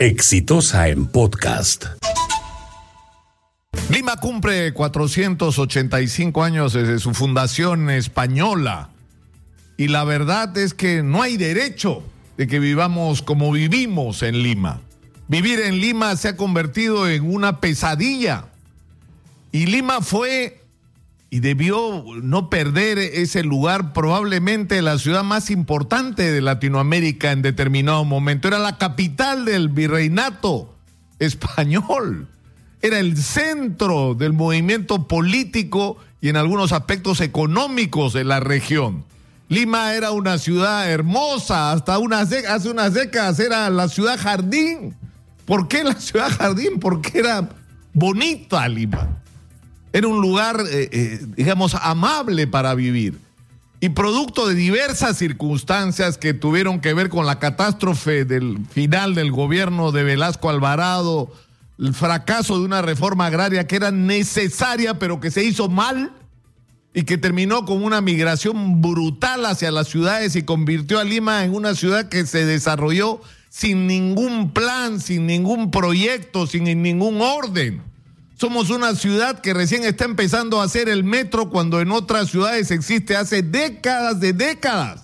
Exitosa en podcast. Lima cumple 485 años desde su fundación española. Y la verdad es que no hay derecho de que vivamos como vivimos en Lima. Vivir en Lima se ha convertido en una pesadilla. Y Lima fue y debió no perder ese lugar, probablemente la ciudad más importante de Latinoamérica en determinado momento. Era la capital del virreinato español. Era el centro del movimiento político y en algunos aspectos económicos de la región. Lima era una ciudad hermosa, hasta unas, hace unas décadas era la ciudad jardín. ¿Por qué la ciudad jardín? Porque era bonita Lima. Era un lugar, eh, eh, digamos, amable para vivir. Y producto de diversas circunstancias que tuvieron que ver con la catástrofe del final del gobierno de Velasco Alvarado, el fracaso de una reforma agraria que era necesaria pero que se hizo mal y que terminó con una migración brutal hacia las ciudades y convirtió a Lima en una ciudad que se desarrolló sin ningún plan, sin ningún proyecto, sin ningún orden. Somos una ciudad que recién está empezando a hacer el metro cuando en otras ciudades existe hace décadas de décadas.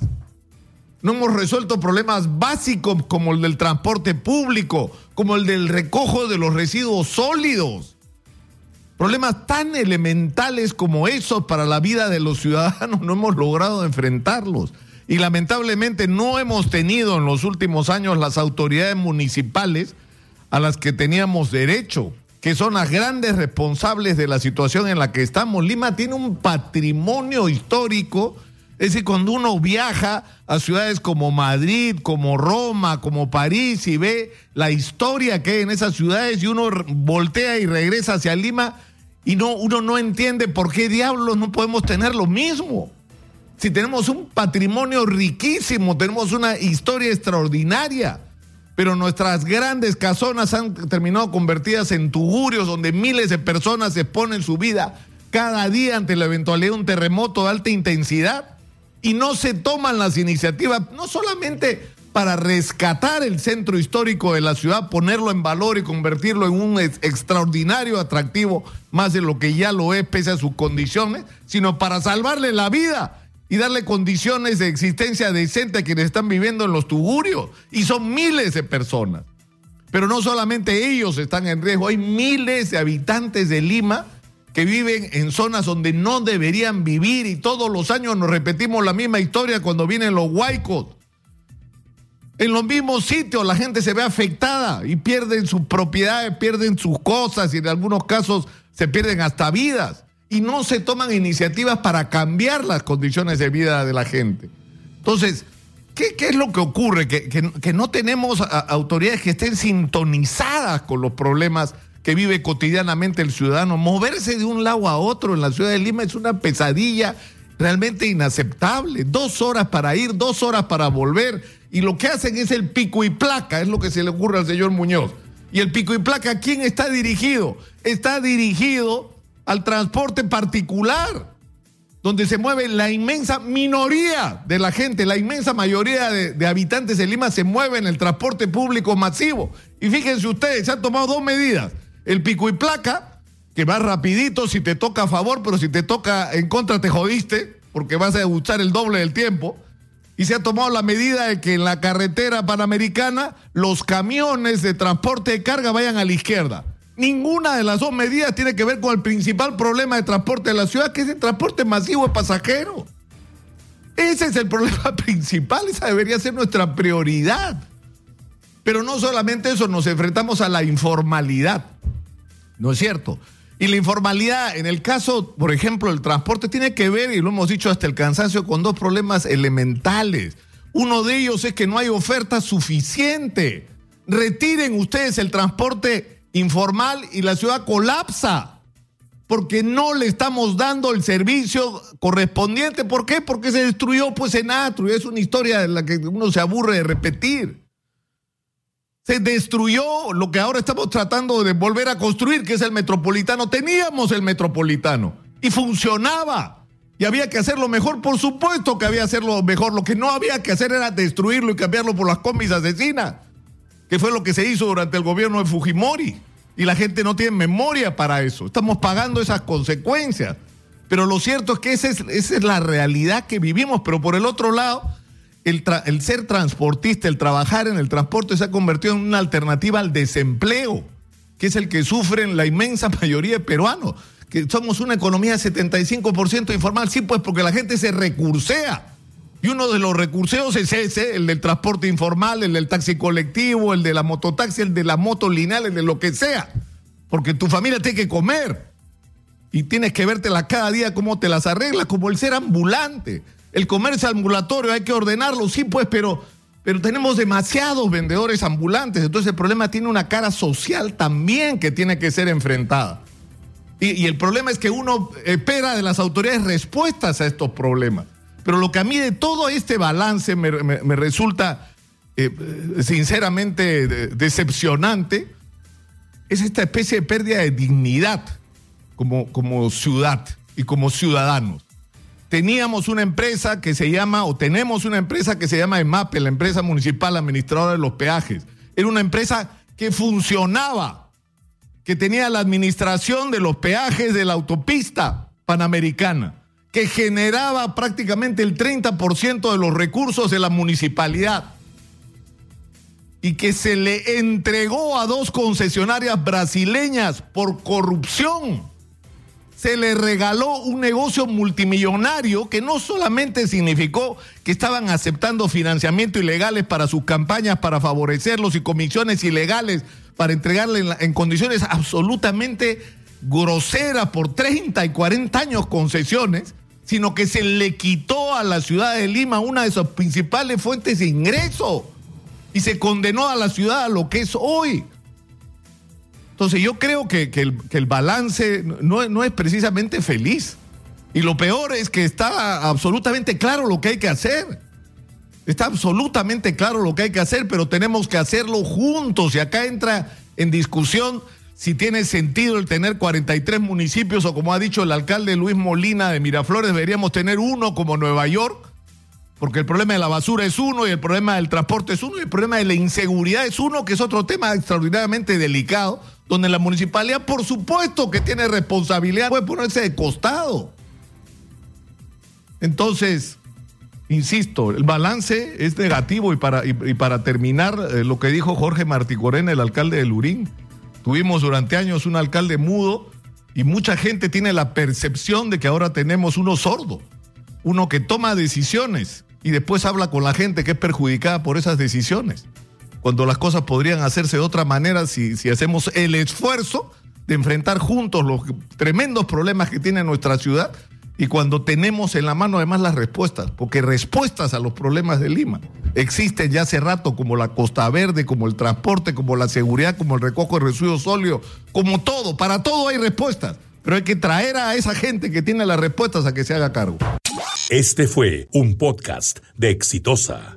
No hemos resuelto problemas básicos como el del transporte público, como el del recojo de los residuos sólidos. Problemas tan elementales como esos para la vida de los ciudadanos no hemos logrado enfrentarlos. Y lamentablemente no hemos tenido en los últimos años las autoridades municipales a las que teníamos derecho que son las grandes responsables de la situación en la que estamos. Lima tiene un patrimonio histórico, es decir, cuando uno viaja a ciudades como Madrid, como Roma, como París y ve la historia que hay en esas ciudades y uno voltea y regresa hacia Lima y no, uno no entiende por qué diablos no podemos tener lo mismo. Si tenemos un patrimonio riquísimo, tenemos una historia extraordinaria pero nuestras grandes casonas han terminado convertidas en tugurios donde miles de personas exponen su vida cada día ante la eventualidad de un terremoto de alta intensidad y no se toman las iniciativas, no solamente para rescatar el centro histórico de la ciudad, ponerlo en valor y convertirlo en un extraordinario atractivo, más de lo que ya lo es pese a sus condiciones, sino para salvarle la vida y darle condiciones de existencia decente a quienes están viviendo en los tugurios. Y son miles de personas. Pero no solamente ellos están en riesgo, hay miles de habitantes de Lima que viven en zonas donde no deberían vivir y todos los años nos repetimos la misma historia cuando vienen los huaicos. En los mismos sitios la gente se ve afectada y pierden sus propiedades, pierden sus cosas y en algunos casos se pierden hasta vidas y no se toman iniciativas para cambiar las condiciones de vida de la gente. Entonces, ¿qué, es lo que ocurre? Que, no tenemos autoridades que estén sintonizadas con los problemas que vive cotidianamente el ciudadano. Moverse de un lado a otro en la ciudad de Lima es una pesadilla realmente inaceptable. Dos horas para ir, dos horas para volver. Y lo que hacen es el pico y placa, es lo que se le ocurre al señor Muñoz. Y el pico y placa, ¿a quién está dirigido? Está dirigido al transporte particular, donde se mueve la inmensa minoría de la gente, la inmensa mayoría de, habitantes de Lima se mueve en el transporte público masivo. Y fíjense ustedes, se han tomado dos medidas. El pico y placa, que va rapidito si te toca a favor, pero si te toca en contra te jodiste, porque vas a usar el doble del tiempo. Y se ha tomado la medida de que en la carretera panamericana los camiones de transporte de carga vayan a la izquierda. Ninguna de las dos medidas tiene que ver con el principal problema de transporte de la ciudad, que es el transporte masivo de pasajeros. Ese es el problema principal, esa debería ser nuestra prioridad. Pero no solamente eso, nos enfrentamos a la informalidad, ¿no es cierto? Y la informalidad, en el caso, por ejemplo, del transporte, tiene que ver, y lo hemos dicho hasta el cansancio, con dos problemas elementales. Uno de ellos es que no hay oferta suficiente. Retiren ustedes el transporte informal y la ciudad colapsa porque no le estamos dando el servicio correspondiente. ¿Por qué? Porque se destruyó pues Enatru. Es una historia de la que uno se aburre de repetir. Se destruyó lo que ahora estamos tratando de volver a construir, que es el metropolitano. Teníamos el metropolitano y funcionaba. Y había que hacerlo mejor, por supuesto que había que hacerlo mejor. Lo que no había que hacer era destruirlo y cambiarlo por las combis asesinas. que fue lo que se hizo durante el gobierno de Fujimori. Y la gente no tiene memoria para eso. Estamos pagando esas consecuencias. Pero lo cierto es que esa es, la realidad que vivimos. Pero por el otro lado, el, ser transportista, el trabajar en el transporte se ha convertido en una alternativa al desempleo, que es el que sufren la inmensa mayoría de peruanos. Que somos una economía 75% informal, sí, pues porque la gente se recursea. Y uno de los recurseos es ese, el del transporte informal, el del taxi colectivo, el de la mototaxi, el de la moto lineal, el de lo que sea. Porque tu familia tiene que comer. Y tienes que vértela cada día cómo te las arreglas, como el ser ambulante. El comercio ambulatorio hay que ordenarlo, sí, pues, pero, pero tenemos demasiados vendedores ambulantes. Entonces el problema tiene una cara social también que tiene que ser enfrentada. Y el problema es que uno espera de las autoridades respuestas a estos problemas. Pero lo que a mí de todo este balance me, resulta eh, sinceramente decepcionante es esta especie de pérdida de dignidad como, como ciudad y como ciudadanos. Teníamos una empresa que se llama, o tenemos una empresa que se llama EMAPE, la empresa municipal administradora de los peajes. Era una empresa que funcionaba, que tenía la administración de los peajes de la autopista panamericana que generaba prácticamente el 30% de los recursos de la municipalidad y que se le entregó a dos concesionarias brasileñas por corrupción. Se le regaló un negocio multimillonario que no solamente significó que estaban aceptando financiamiento ilegales para sus campañas, para favorecerlos y comisiones ilegales para entregarle en, en condiciones absolutamente groseras por 30 y 40 años concesiones, sino que se le quitó a la ciudad de Lima una de sus principales fuentes de ingreso y se condenó a la ciudad a lo que es hoy. Entonces yo creo que, que, el, balance no, no es precisamente feliz. Y lo peor es que está absolutamente claro lo que hay que hacer. Está absolutamente claro lo que hay que hacer, pero tenemos que hacerlo juntos. Y acá entra en discusión si tiene sentido el tener 43 municipios o como ha dicho el alcalde Luis Molina de Miraflores, deberíamos tener uno como Nueva York, porque el problema de la basura es uno y el problema del transporte es uno y el problema de la inseguridad es uno, que es otro tema extraordinariamente delicado, donde la municipalidad por supuesto que tiene responsabilidad, puede ponerse de costado. Entonces, insisto, el balance es negativo y para, y, y para terminar, eh, lo que dijo Jorge Marticorena, el alcalde de Lurín, Tuvimos durante años un alcalde mudo y mucha gente tiene la percepción de que ahora tenemos uno sordo, uno que toma decisiones y después habla con la gente que es perjudicada por esas decisiones. Cuando las cosas podrían hacerse de otra manera si, si hacemos el esfuerzo de enfrentar juntos los tremendos problemas que tiene nuestra ciudad y cuando tenemos en la mano además las respuestas, porque respuestas a los problemas de Lima existen ya hace rato, como la Costa Verde, como el transporte, como la seguridad, como el recojo de residuos sólidos, como todo, para todo hay respuestas, pero hay que traer a esa gente que tiene las respuestas a que se haga cargo. Este fue un podcast de Exitosa.